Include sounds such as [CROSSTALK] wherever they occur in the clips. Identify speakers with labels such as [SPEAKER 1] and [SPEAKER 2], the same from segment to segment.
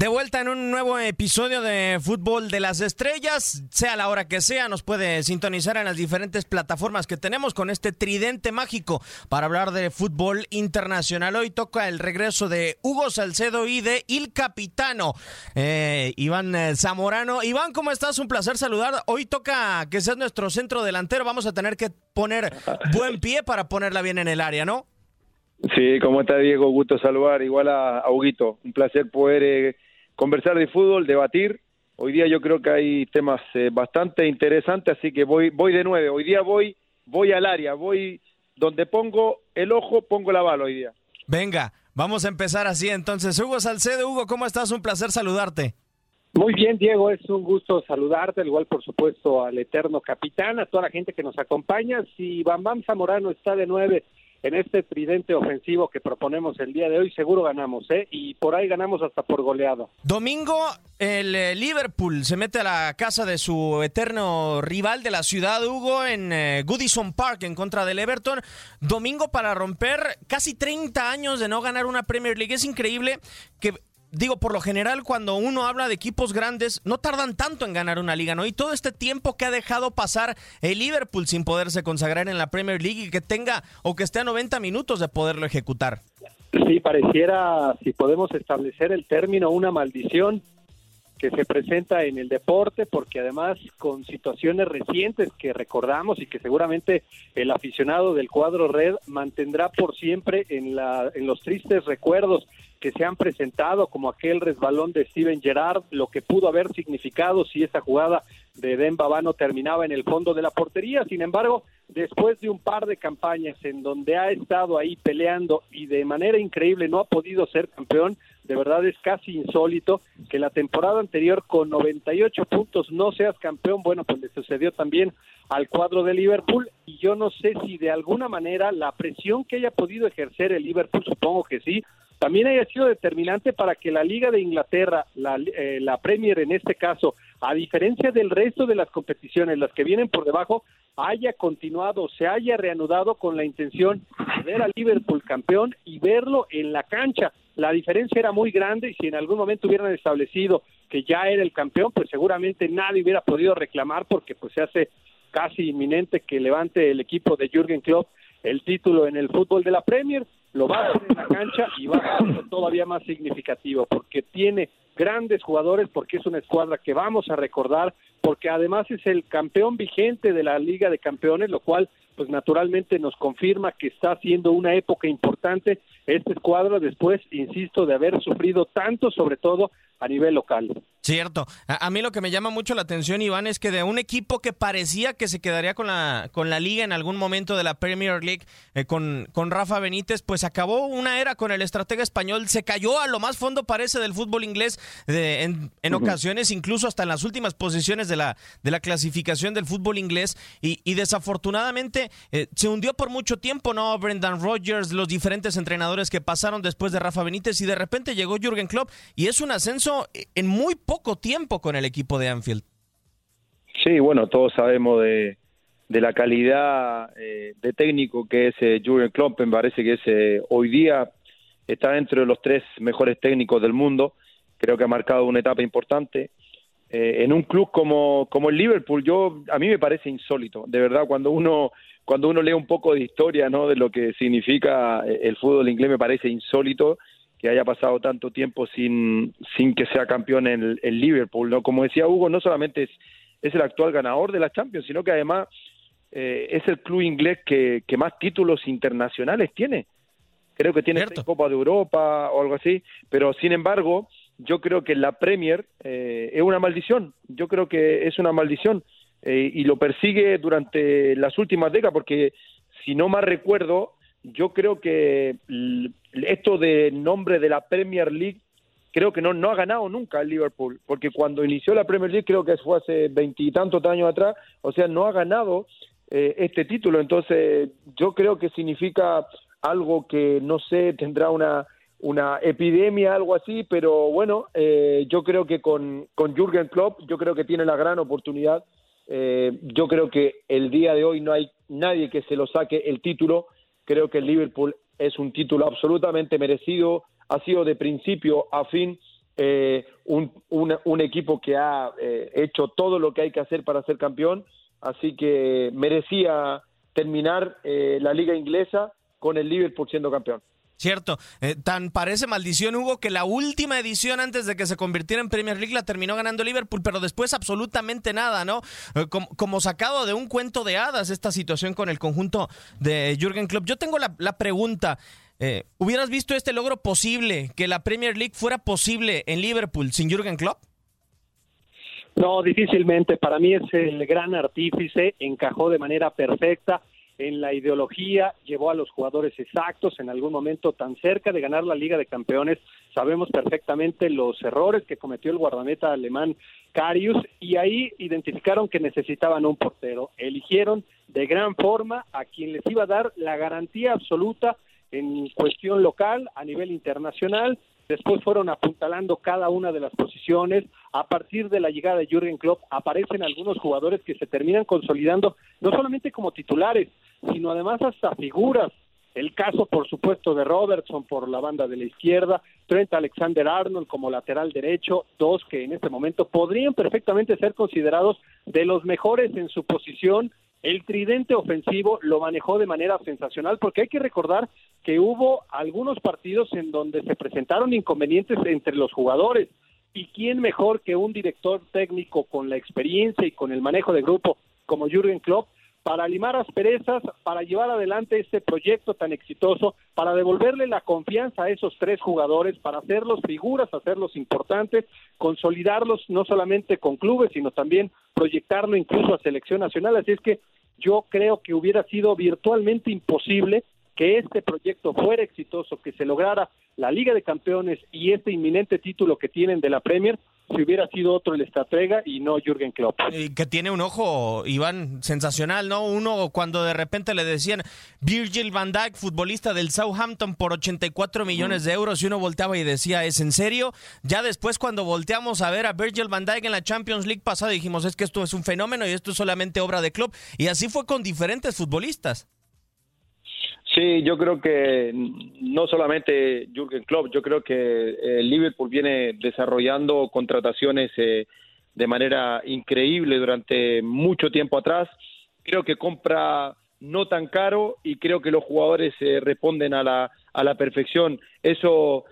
[SPEAKER 1] De vuelta en un nuevo episodio de Fútbol de las Estrellas, sea la hora que sea, nos puede sintonizar en las diferentes plataformas que tenemos con este tridente mágico para hablar de fútbol internacional. Hoy toca el regreso de Hugo Salcedo y de Il Capitano, eh, Iván eh, Zamorano. Iván, ¿cómo estás? Un placer saludar. Hoy toca que seas nuestro centro delantero. Vamos a tener que poner buen pie para ponerla bien en el área, ¿no?
[SPEAKER 2] Sí, ¿cómo está Diego? Gusto saludar, igual a, Huguito. Un placer poder eh, conversar de fútbol, debatir. Hoy día yo creo que hay temas eh, bastante interesantes, así que voy, voy de nueve. Hoy día voy, voy al área, voy donde pongo el ojo, pongo la bala hoy día.
[SPEAKER 1] Venga, vamos a empezar así entonces. Hugo Salcedo, Hugo, ¿cómo estás? Un placer saludarte.
[SPEAKER 3] Muy bien, Diego, es un gusto saludarte, al igual por supuesto al eterno capitán, a toda la gente que nos acompaña. Si Bam Bam Zamorano está de nueve en este tridente ofensivo que proponemos el día de hoy, seguro ganamos, ¿eh? Y por ahí ganamos hasta por goleado.
[SPEAKER 1] Domingo, el eh, Liverpool se mete a la casa de su eterno rival de la ciudad, Hugo, en eh, Goodison Park en contra del Everton. Domingo para romper casi 30 años de no ganar una Premier League. Es increíble que digo, por lo general, cuando uno habla de equipos grandes, no tardan tanto en ganar una liga, ¿no? Y todo este tiempo que ha dejado pasar el Liverpool sin poderse consagrar en la Premier League y que tenga o que esté a 90 minutos de poderlo ejecutar.
[SPEAKER 3] Sí, pareciera, si podemos establecer el término, una maldición que se presenta en el deporte, porque además con situaciones recientes que recordamos y que seguramente el aficionado del cuadro red mantendrá por siempre en, en los tristes recuerdos que se han presentado, como aquel resbalón de Steven Gerrard, lo que pudo haber significado si esa jugada de Demba Bano terminaba en el fondo de la portería. Sin embargo, después de un par de campañas en donde ha estado ahí peleando y de manera increíble no ha podido ser campeón, de verdad es casi insólito que la temporada anterior con 98 puntos no seas campeón. Bueno, pues le sucedió también al cuadro de Liverpool y yo no sé si de alguna manera la presión que haya podido ejercer el Liverpool, supongo que sí, también haya sido determinante para que la Liga de Inglaterra, la, eh, la Premier en este caso, a diferencia del resto de las competiciones, las que vienen por debajo, haya continuado, se haya reanudado con la intención de ver al Liverpool campeón y verlo en la cancha. La diferencia era muy grande y si en algún momento hubieran establecido que ya era el campeón, pues seguramente nadie hubiera podido reclamar porque pues se hace casi inminente que levante el equipo de Jürgen Klopp el título en el fútbol de la Premier, lo va a hacer en la cancha y va a ser [COUGHS] todavía más significativo porque tiene grandes jugadores, porque es una escuadra que vamos a recordar, porque además es el campeón vigente de la Liga de Campeones, lo cual pues naturalmente nos confirma que está haciendo una época importante esta escuadra después, insisto, de haber sufrido tanto, sobre todo a nivel local.
[SPEAKER 1] Cierto. A, a, mí lo que me llama mucho la atención, Iván, es que de un equipo que parecía que se quedaría con la, con la liga en algún momento de la Premier League, eh, con, con Rafa Benítez, pues acabó una era con el estratega español, se cayó a lo más fondo parece del fútbol inglés de, en, en uh -huh. ocasiones, incluso hasta en las últimas posiciones de la, de la clasificación del fútbol inglés, y, y desafortunadamente eh, se hundió por mucho tiempo, ¿no? Brendan Rodgers, los diferentes entrenadores que pasaron después de Rafa Benítez, y de repente llegó Jürgen Klopp, y es un ascenso en muy poco tiempo con el equipo de Anfield.
[SPEAKER 2] Sí, bueno, todos sabemos de, la calidad eh, de técnico que es eh, Jurgen Klopp, me parece que es eh, hoy día está dentro de los tres mejores técnicos del mundo, creo que ha marcado una etapa importante. Eh, en un club como, como el Liverpool, yo a mí me parece insólito, de verdad, cuando uno cuando uno lee un poco de historia, ¿no? de lo que significa el fútbol inglés, me parece insólito que haya pasado tanto tiempo sin, sin que sea campeón en el, el Liverpool, ¿no? Como decía Hugo, no solamente es, es el actual ganador de la Champions, sino que además eh, es el club inglés que, que, más títulos internacionales tiene. Creo que tiene seis Copa de Europa o algo así, pero sin embargo, yo creo que la Premier eh, es una maldición. Yo creo que es una maldición eh, y lo persigue durante las últimas décadas, porque si no más recuerdo, yo creo que esto de nombre de la Premier League creo que no, no ha ganado nunca el Liverpool, porque cuando inició la Premier League creo que fue hace veintitantos años atrás, o sea, no ha ganado eh, este título, entonces yo creo que significa algo que no sé, tendrá una una epidemia, algo así, pero bueno, eh, yo creo que con, con Jürgen Klopp, yo creo que tiene la gran oportunidad. Eh, yo creo que el día de hoy no hay nadie que se lo saque el título. Creo que el Liverpool es un título absolutamente merecido. Ha sido de principio a fin eh, un, un, equipo que ha hecho todo lo que hay que hacer para ser campeón. Así que merecía terminar la liga inglesa con el Liverpool siendo campeón.
[SPEAKER 1] Cierto, eh, tan parece maldición Hugo que la última edición antes de que se convirtiera en Premier League la terminó ganando Liverpool, pero después absolutamente nada, ¿no? Eh, como, sacado de un cuento de hadas esta situación con el conjunto de Jürgen Klopp. Yo tengo la, pregunta, eh, ¿hubieras visto este logro posible, que la Premier League fuera posible en Liverpool sin Jürgen Klopp?
[SPEAKER 3] No, difícilmente. Para mí es el gran artífice, encajó de manera perfecta en la ideología, llevó a los jugadores exactos en algún momento tan cerca de ganar la Liga de Campeones. Sabemos perfectamente los errores que cometió el guardameta alemán Karius y ahí identificaron que necesitaban un portero. Eligieron de gran forma a quien les iba a dar la garantía absoluta en cuestión local, a nivel internacional, después fueron apuntalando cada una de las posiciones. A partir de la llegada de Jürgen Klopp aparecen algunos jugadores que se terminan consolidando no solamente como titulares, sino además hasta figuras. El caso, por supuesto, de Robertson por la banda de la izquierda, Trent Alexander Arnold como lateral derecho, dos que en este momento podrían perfectamente ser considerados de los mejores en su posición. El tridente ofensivo lo manejó de manera sensacional porque hay que recordar que hubo algunos partidos en donde se presentaron inconvenientes entre los jugadores. ¿Y quién mejor que un director técnico con la experiencia y con el manejo de grupo como Jürgen Klopp para limar asperezas, para llevar adelante este proyecto tan exitoso, para devolverle la confianza a esos tres jugadores, para hacerlos figuras, hacerlos importantes, consolidarlos no solamente con clubes, sino también proyectarlo incluso a selección nacional. Así es que yo creo que hubiera sido virtualmente imposible que este proyecto fuera exitoso, que se lograra la Liga de Campeones y este inminente título que tienen de la Premier, si hubiera sido otro el estratega y no Jürgen Klopp.
[SPEAKER 1] que tiene un ojo, Iván, sensacional, ¿no? Uno cuando de repente le decían Virgil van Dijk, futbolista del Southampton por 84 millones de euros y uno volteaba y decía, ¿es en serio? Ya después cuando volteamos a ver a Virgil van Dijk en la Champions League pasada dijimos, es que esto es un fenómeno y esto es solamente obra de Klopp y así fue con diferentes futbolistas.
[SPEAKER 2] Sí, yo creo que no solamente Jürgen Klopp, yo creo que eh, Liverpool viene desarrollando contrataciones eh, de manera increíble durante mucho tiempo atrás. Creo que compra no tan caro y creo que los jugadores eh, responden a la, a la perfección. Eso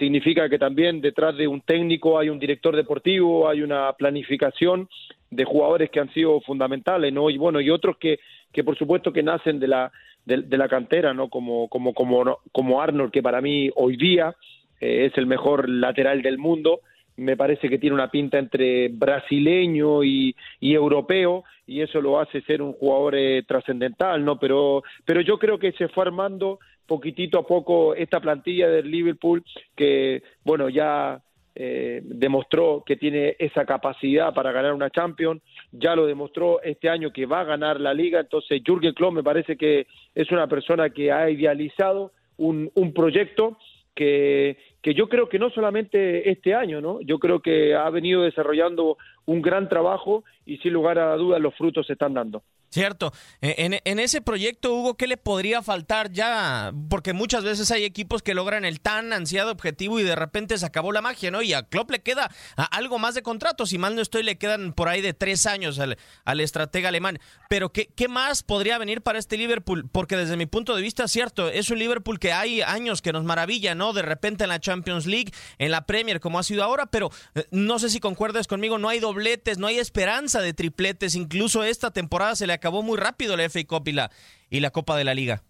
[SPEAKER 2] significa que también detrás de un técnico hay un director deportivo, hay una planificación de jugadores que han sido fundamentales, ¿no? Y bueno, y otros que, que por supuesto que nacen de la de, la cantera, ¿no? Como, como, como, como Arnold, que para mí hoy día eh, es el mejor lateral del mundo. Me parece que tiene una pinta entre brasileño y, y europeo y eso lo hace ser un jugador eh, trascendental, ¿no? Pero, pero yo creo que se fue armando poquitito a poco esta plantilla del Liverpool que, bueno, ya eh, demostró que tiene esa capacidad para ganar una Champions, ya lo demostró este año que va a ganar la liga, entonces Jürgen Klopp me parece que es una persona que ha idealizado un, proyecto que, que yo creo que no solamente este año, ¿no? Yo creo que ha venido desarrollando un gran trabajo y sin lugar a dudas los frutos se están dando.
[SPEAKER 1] Cierto. E, en, ese proyecto, Hugo, ¿qué le podría faltar ya? Porque muchas veces hay equipos que logran el tan ansiado objetivo y de repente se acabó la magia, ¿no? Y a Klopp le queda algo más de contrato. Si mal no estoy, le quedan por ahí de tres años al, al estratega alemán. Pero ¿qué, ¿qué, más podría venir para este Liverpool? Porque desde mi punto de vista, cierto, es un Liverpool que hay años que nos maravilla, ¿no? De repente en la Champions League, en la Premier, como ha sido ahora, pero eh, no sé si concuerdas conmigo, no hay dobletes, no hay esperanza de tripletes. Incluso esta temporada se le acabó muy rápido la FA Cup y la, y la Copa de la Liga.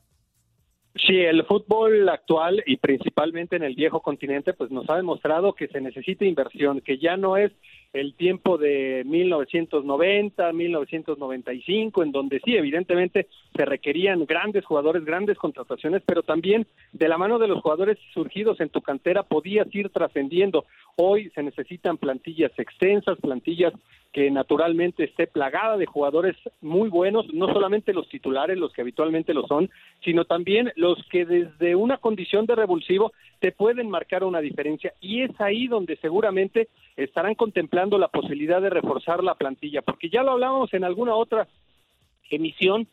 [SPEAKER 3] Sí, el fútbol actual y principalmente en el viejo continente, pues nos ha demostrado que se necesita inversión, que ya no es el tiempo de 1990, 1995, en donde sí, evidentemente se requerían grandes jugadores, grandes contrataciones, pero también de la mano de los jugadores surgidos en tu cantera podías ir trascendiendo. Hoy se necesitan plantillas extensas, plantillas que naturalmente esté plagada de jugadores muy buenos, no solamente los titulares, los que habitualmente lo son, sino también los que desde una condición de revulsivo te pueden marcar una diferencia. Y es ahí donde seguramente estarán contemplando la posibilidad de reforzar la plantilla, porque ya lo hablábamos en alguna otra emisión,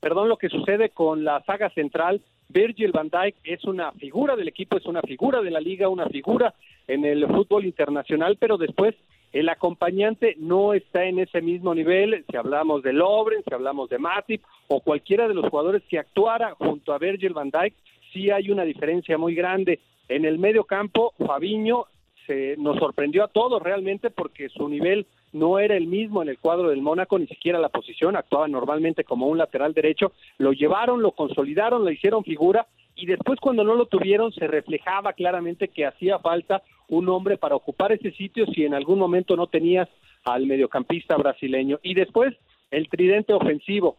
[SPEAKER 3] perdón, lo que sucede con la saga central, Virgil van Dijk es una figura del equipo, es una figura de la liga, una figura en el fútbol internacional, pero después el acompañante no está en ese mismo nivel, si hablamos de Lobren, si hablamos de Matip o cualquiera de los jugadores que actuara junto a Virgil van Dijk, sí hay una diferencia muy grande. En el medio campo, Fabiño se nos sorprendió a todos realmente porque su nivel no era el mismo en el cuadro del Mónaco, ni siquiera la posición, actuaba normalmente como un lateral derecho, lo llevaron, lo consolidaron, lo hicieron figura y después cuando no lo tuvieron se reflejaba claramente que hacía falta un hombre para ocupar ese sitio si en algún momento no tenías al mediocampista brasileño. Y después el tridente ofensivo.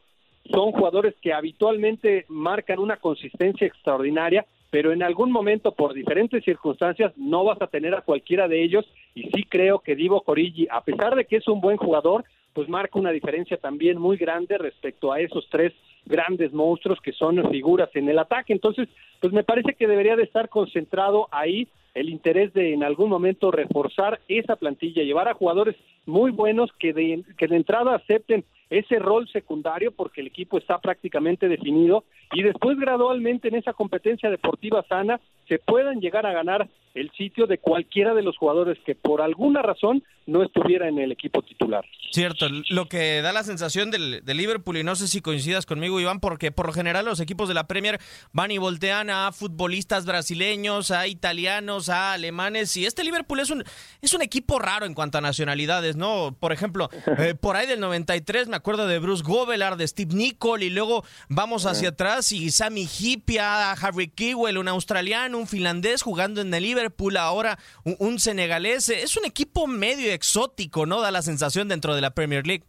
[SPEAKER 3] Son jugadores que habitualmente marcan una consistencia extraordinaria, pero en algún momento, por diferentes circunstancias, no vas a tener a cualquiera de ellos. Y sí creo que Divo Corigi, a pesar de que es un buen jugador, pues marca una diferencia también muy grande respecto a esos tres grandes monstruos que son figuras en el ataque. Entonces, pues me parece que debería de estar concentrado ahí el interés de en algún momento reforzar esa plantilla, llevar a jugadores muy buenos que de, que de entrada acepten ese rol secundario porque el equipo está prácticamente definido y después gradualmente en esa competencia deportiva sana se puedan llegar a ganar el sitio de cualquiera de los jugadores que por alguna razón no estuviera en el equipo titular.
[SPEAKER 1] Cierto, lo que da la sensación del, del, Liverpool, y no sé si coincidas conmigo, Iván, porque por lo general los equipos de la Premier van y voltean a futbolistas brasileños, a italianos, a alemanes, y este Liverpool es un, es un equipo raro en cuanto a nacionalidades, ¿no? Por ejemplo, [LAUGHS] eh, por ahí del 93 me acuerdo de Bruce Govelar, de Steve Nicol, y luego vamos hacia atrás y Sammy Hipia, Harry Kewell, un australiano, un finlandés jugando en el Liverpool, ahora un, un senegalés. Es un equipo medio exótico, ¿no? Da la sensación dentro de la Premier League.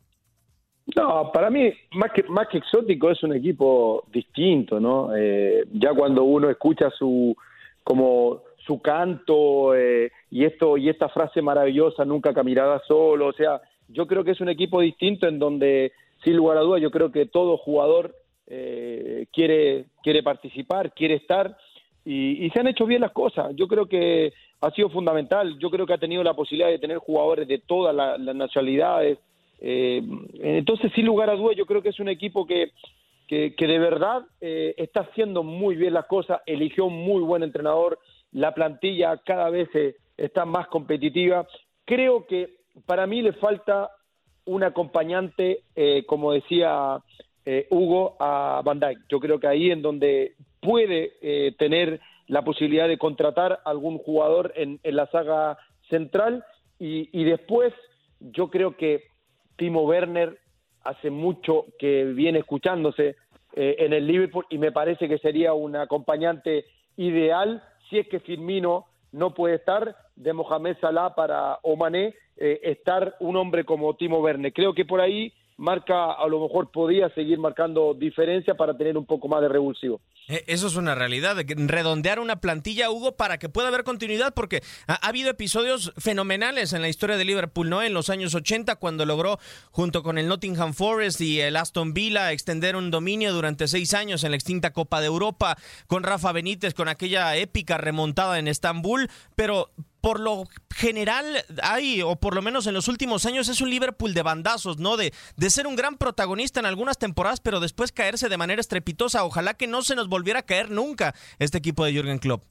[SPEAKER 2] No, para mí, más que, más que exótico, es un equipo distinto, ¿no? Eh, ya cuando uno escucha su, como su canto eh, y esto y esta frase maravillosa, nunca caminará solo, o sea, yo creo que es un equipo distinto en donde, sin lugar a dudas, yo creo que todo jugador eh, quiere, quiere participar, quiere estar y, se han hecho bien las cosas. Yo creo que ha sido fundamental. Yo creo que ha tenido la posibilidad de tener jugadores de todas las, nacionalidades. Eh, entonces, sin lugar a dudas, yo creo que es un equipo que, que, que de verdad eh, está haciendo muy bien las cosas. Eligió un muy buen entrenador. La plantilla cada vez eh, está más competitiva. Creo que para mí le falta un acompañante, eh, como decía Hugo, a Van Dijk. Yo creo que ahí en donde puede tener la posibilidad de contratar algún jugador en, en la saga central y, y, después yo creo que Timo Werner hace mucho que viene escuchándose eh, en el Liverpool y me parece que sería un acompañante ideal si es que Firmino no puede estar de Mohamed Salah para Omané eh, estar un hombre como Timo Werner. Creo que por ahí marca, a lo mejor podía seguir marcando diferencia para tener un poco más de revulsivo.
[SPEAKER 1] Eso es una realidad, redondear una plantilla, Hugo, para que pueda haber continuidad, porque ha, ha, habido episodios fenomenales en la historia de Liverpool, ¿no? En los años 80, cuando logró, junto con el Nottingham Forest y el Aston Villa, extender un dominio durante seis años en la extinta Copa de Europa, con Rafa Benítez, con aquella épica remontada en Estambul, pero por lo general hay, o por lo menos en los últimos años, es un Liverpool de bandazos, ¿no? De, de ser un gran protagonista en algunas temporadas, pero después caerse de manera estrepitosa. Ojalá que no se nos volviera a caer nunca este equipo de Jürgen Klopp.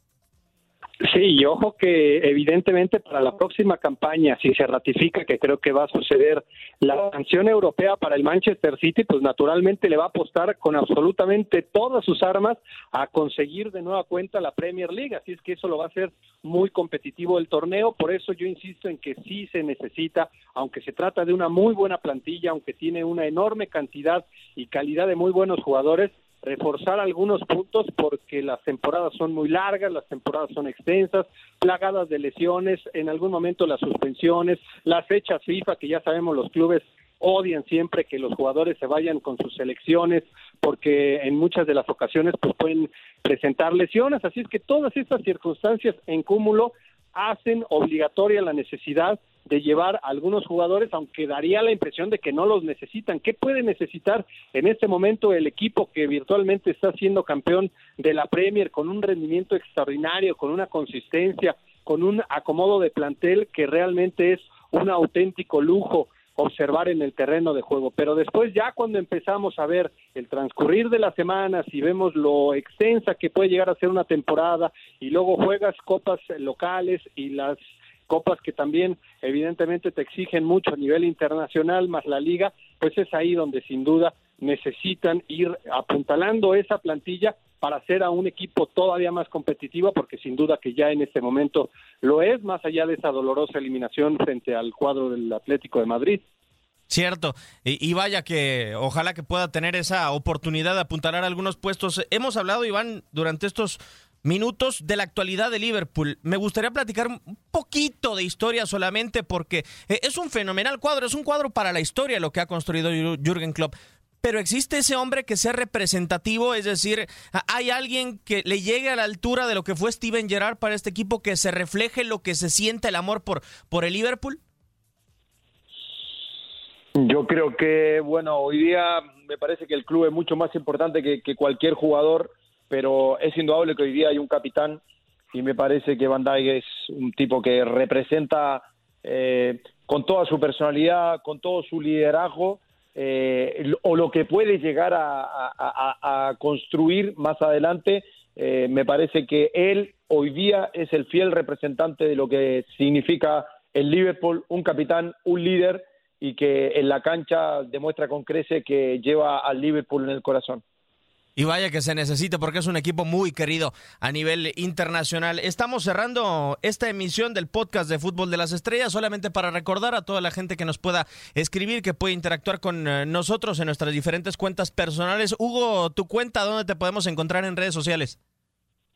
[SPEAKER 3] Sí, y ojo que evidentemente para la próxima campaña, si se ratifica que creo que va a suceder la sanción europea para el Manchester City, pues naturalmente le va a apostar con absolutamente todas sus armas a conseguir de nueva cuenta la Premier League, así es que eso lo va a hacer muy competitivo el torneo, por eso yo insisto en que sí se necesita, aunque se trata de una muy buena plantilla, aunque tiene una enorme cantidad y calidad de muy buenos jugadores, reforzar algunos puntos porque las temporadas son muy largas, las temporadas son extensas, plagadas de lesiones, en algún momento las suspensiones, las fechas FIFA que ya sabemos los clubes odian siempre que los jugadores se vayan con sus selecciones porque en muchas de las ocasiones pues pueden presentar lesiones, así es que todas estas circunstancias en cúmulo hacen obligatoria la necesidad de llevar a algunos jugadores, aunque daría la impresión de que no los necesitan. ¿Qué puede necesitar en este momento el equipo que virtualmente está siendo campeón de la Premier con un rendimiento extraordinario, con una consistencia, con un acomodo de plantel que realmente es un auténtico lujo? observar en el terreno de juego, pero después ya cuando empezamos a ver el transcurrir de las semanas y vemos lo extensa que puede llegar a ser una temporada y luego juegas copas locales y las copas que también evidentemente te exigen mucho a nivel internacional más la liga, pues es ahí donde sin duda necesitan ir apuntalando esa plantilla para hacer a un equipo todavía más competitivo, porque sin duda que ya en este momento lo es, más allá de esa dolorosa eliminación frente al cuadro del Atlético de Madrid.
[SPEAKER 1] Cierto, y, vaya que ojalá que pueda tener esa oportunidad de apuntalar algunos puestos. Hemos hablado, Iván, durante estos minutos de la actualidad de Liverpool. Me gustaría platicar un poquito de historia solamente porque eh, es un fenomenal cuadro, es un cuadro para la historia lo que ha construido Jürgen Klopp pero existe ese hombre que sea representativo, es decir, hay alguien que le llegue a la altura de lo que fue Steven Gerrard para este equipo, que se refleje lo que se siente el amor por, por el Liverpool.
[SPEAKER 2] Yo creo que, bueno, hoy día me parece que el club es mucho más importante que, cualquier jugador, pero es indudable que hoy día hay un capitán y me parece que Van Dijk es un tipo que representa eh, con toda su personalidad, con todo su liderazgo, eh, o lo que puede llegar a, construir más adelante, eh, me parece que él hoy día es el fiel representante de lo que significa el Liverpool, un capitán, un líder y que en la cancha demuestra con crece que lleva al Liverpool en el corazón.
[SPEAKER 1] Y vaya que se necesita porque es un equipo muy querido a nivel internacional. Estamos cerrando esta emisión del podcast de Fútbol de las Estrellas solamente para recordar a toda la gente que nos pueda escribir, que puede interactuar con eh, nosotros en nuestras diferentes cuentas personales. Hugo, tu cuenta, ¿dónde te podemos encontrar en redes sociales?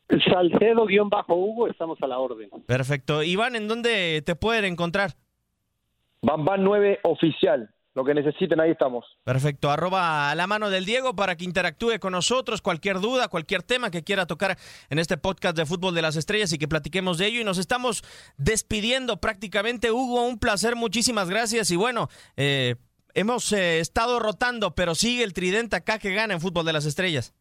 [SPEAKER 3] Salcedo-Hugo, estamos a la orden.
[SPEAKER 1] Perfecto. Iván, ¿en dónde te pueden encontrar?
[SPEAKER 2] Bamban 9 Oficial lo que necesiten, ahí estamos.
[SPEAKER 1] Perfecto, arroba a la mano del Diego para que interactúe con nosotros, cualquier duda, cualquier tema que quiera tocar en este podcast de Fútbol de las Estrellas y que platiquemos de ello. Y nos estamos despidiendo prácticamente. Hugo, un placer, muchísimas gracias. Y bueno, eh, hemos eh, estado rotando, pero sigue el tridente acá que gana en Fútbol de las Estrellas.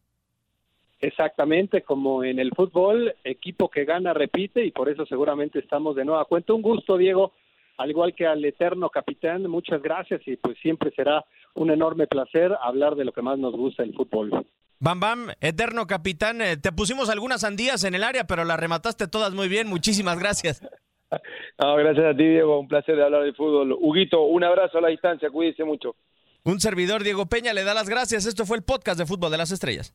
[SPEAKER 3] Exactamente, como en el fútbol, equipo que gana repite y por eso seguramente estamos de nueva cuenta. Un gusto, Diego al igual que al eterno capitán, muchas gracias y pues siempre será un enorme placer hablar de lo que más nos gusta el fútbol.
[SPEAKER 1] Bam Bam, eterno capitán, eh, te pusimos algunas sandías en el área, pero las remataste todas muy bien, muchísimas gracias. [LAUGHS]
[SPEAKER 2] No, gracias a ti, Diego, un placer de hablar de fútbol. Huguito, un abrazo a la distancia, cuídese mucho.
[SPEAKER 1] Un servidor, Diego Peña, le da las gracias. Esto fue el podcast de Fútbol de las Estrellas.